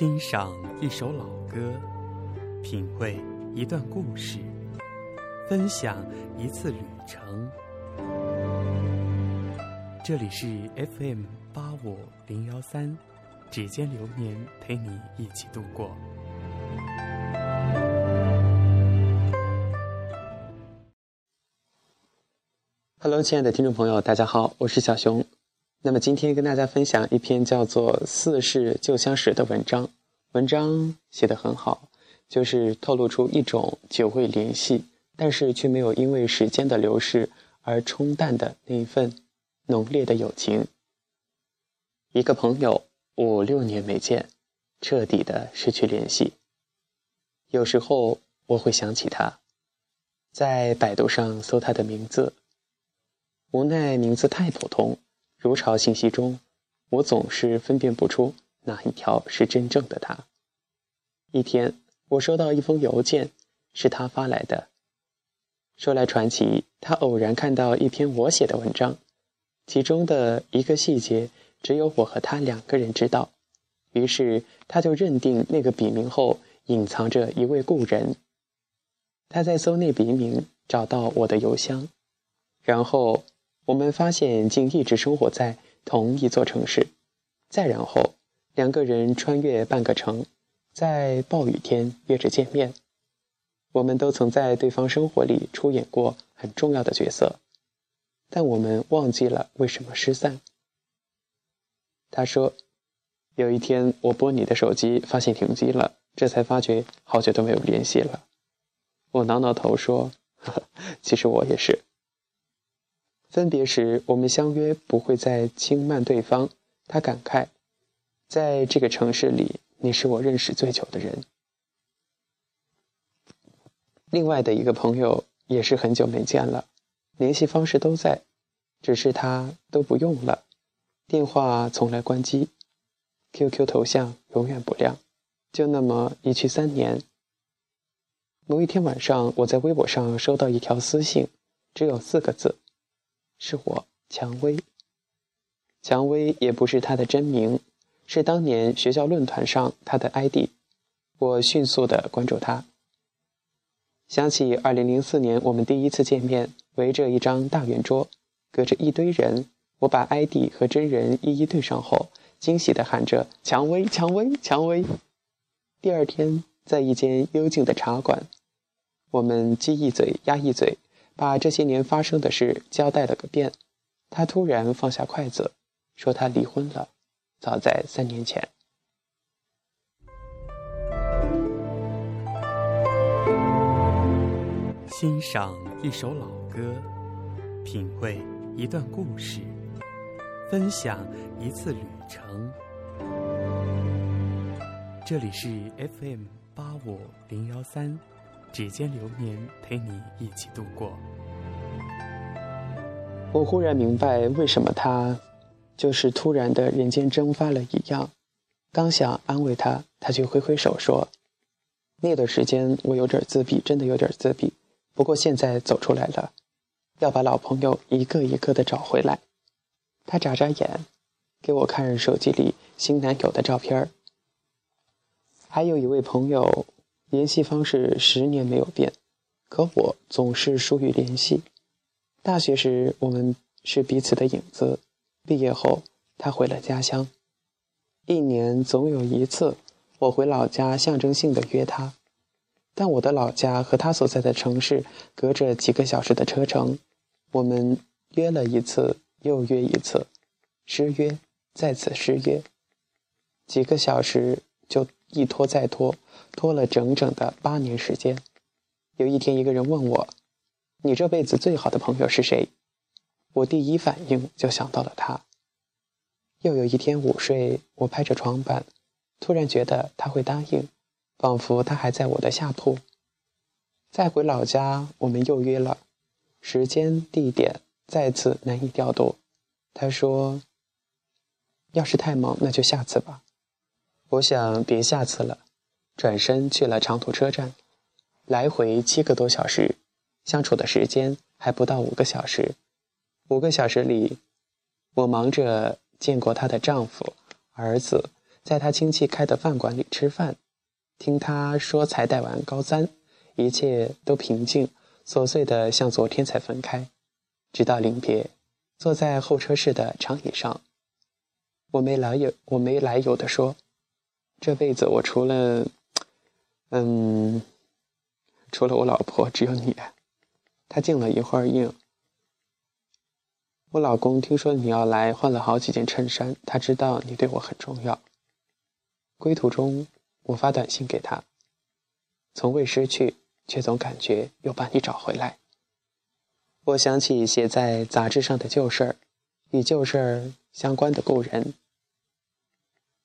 欣赏一首老歌，品味一段故事，分享一次旅程。这里是 FM 八五零幺三，指尖流年陪你一起度过。Hello，亲爱的听众朋友，大家好，我是小熊。那么今天跟大家分享一篇叫做《似是旧相识》的文章。文章写得很好，就是透露出一种久未联系，但是却没有因为时间的流逝而冲淡的那一份浓烈的友情。一个朋友五六年没见，彻底的失去联系。有时候我会想起他，在百度上搜他的名字，无奈名字太普通。如潮信息中，我总是分辨不出哪一条是真正的他。一天，我收到一封邮件，是他发来的。说来传奇，他偶然看到一篇我写的文章，其中的一个细节只有我和他两个人知道，于是他就认定那个笔名后隐藏着一位故人。他在搜那笔名，找到我的邮箱，然后。我们发现竟一直生活在同一座城市，再然后两个人穿越半个城，在暴雨天约着见面。我们都曾在对方生活里出演过很重要的角色，但我们忘记了为什么失散。他说：“有一天我拨你的手机，发现停机了，这才发觉好久都没有联系了。”我挠挠头说：“呵呵，其实我也是。”分别时，我们相约不会再轻慢对方。他感慨，在这个城市里，你是我认识最久的人。另外的一个朋友也是很久没见了，联系方式都在，只是他都不用了，电话从来关机，QQ 头像永远不亮，就那么一去三年。某一天晚上，我在微博上收到一条私信，只有四个字。是我，蔷薇。蔷薇也不是他的真名，是当年学校论坛上他的 ID。我迅速的关注他，想起二零零四年我们第一次见面，围着一张大圆桌，隔着一堆人，我把 ID 和真人一一对上后，惊喜的喊着“蔷薇，蔷薇，蔷薇”。第二天，在一间幽静的茶馆，我们鸡一嘴，鸭一嘴。把这些年发生的事交代了个遍，他突然放下筷子，说他离婚了，早在三年前。欣赏一首老歌，品味一段故事，分享一次旅程。这里是 FM 八五零幺三。指尖流年，陪你一起度过。我忽然明白，为什么他就是突然的人间蒸发了一样。刚想安慰他，他却挥挥手说：“那段时间我有点自闭，真的有点自闭。不过现在走出来了，要把老朋友一个一个的找回来。”他眨眨眼，给我看手机里新男友的照片还有一位朋友。联系方式十年没有变，可我总是疏于联系。大学时我们是彼此的影子，毕业后他回了家乡。一年总有一次，我回老家，象征性的约他。但我的老家和他所在的城市隔着几个小时的车程，我们约了一次又约一次，失约再次失约，几个小时就一拖再拖。拖了整整的八年时间。有一天，一个人问我：“你这辈子最好的朋友是谁？”我第一反应就想到了他。又有一天午睡，我拍着床板，突然觉得他会答应，仿佛他还在我的下铺。再回老家，我们又约了，时间地点再次难以调度。他说：“要是太忙，那就下次吧。”我想别下次了。转身去了长途车站，来回七个多小时，相处的时间还不到五个小时。五个小时里，我忙着见过她的丈夫、儿子，在她亲戚开的饭馆里吃饭，听他说才带完高三，一切都平静，琐碎的像昨天才分开。直到临别，坐在候车室的长椅上，我没来由我没来由的说：“这辈子我除了，嗯，除了我老婆，只有你。”他静了一会儿，应：“我老公听说你要来，换了好几件衬衫。他知道你对我很重要。”归途中，我发短信给他，从未失去，却总感觉又把你找回来。我想起写在杂志上的旧事儿，与旧事儿相关的故人。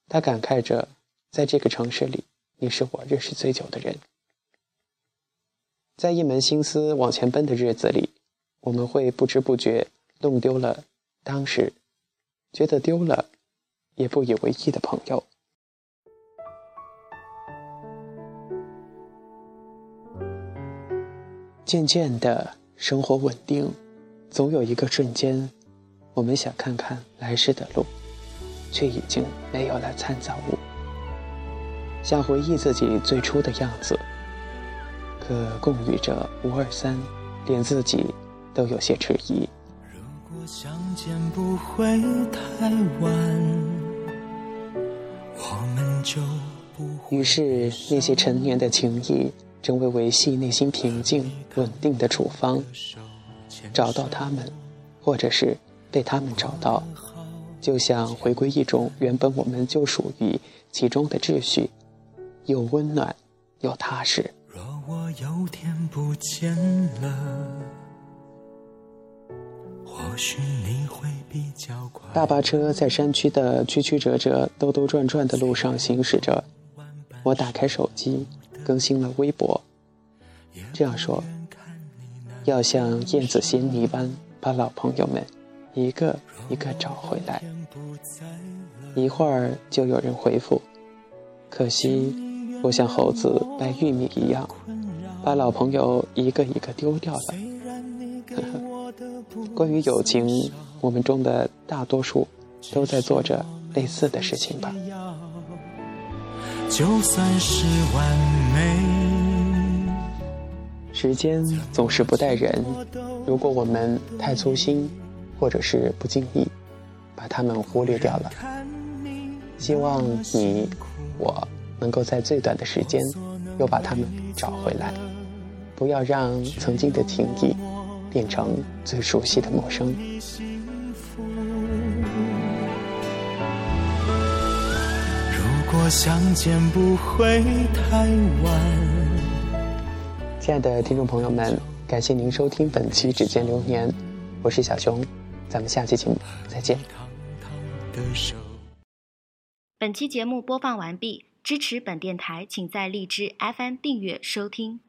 他感慨着，在这个城市里，你是我认识最久的人。在一门心思往前奔的日子里，我们会不知不觉弄丢了当时觉得丢了也不以为意的朋友。渐渐的，生活稳定，总有一个瞬间，我们想看看来时的路，却已经没有了参照物。想回忆自己最初的样子，可共语着五二三，连自己都有些迟疑。如果相见不会太晚，我们就不于是那些陈年的情谊。成为维系内心平静稳定的处方，找到他们，或者是被他们找到，就像回归一种原本我们就属于其中的秩序，又温暖又踏实。若我有天不见了，或许你会比较快。大巴车在山区的曲曲折折、兜兜转转的路上行驶着，我打开手机。更新了微博，这样说：要像燕子衔泥般把老朋友们一个一个找回来。一会儿就有人回复，可惜我像猴子掰玉米一样，把老朋友一个一个丢掉了。关于友情，我们中的大多数都在做着类似的事情吧。就算是完美。时间总是不待人，如果我们太粗心，或者是不经意，把他们忽略掉了。希望你我能够在最短的时间，又把他们找回来，不要让曾经的情谊变成最熟悉的陌生。如果相见不会太晚。亲爱的听众朋友们，感谢您收听本期《指尖流年》，我是小熊，咱们下期节目再见。本期节目播放完毕，支持本电台，请在荔枝 FM 订阅收听。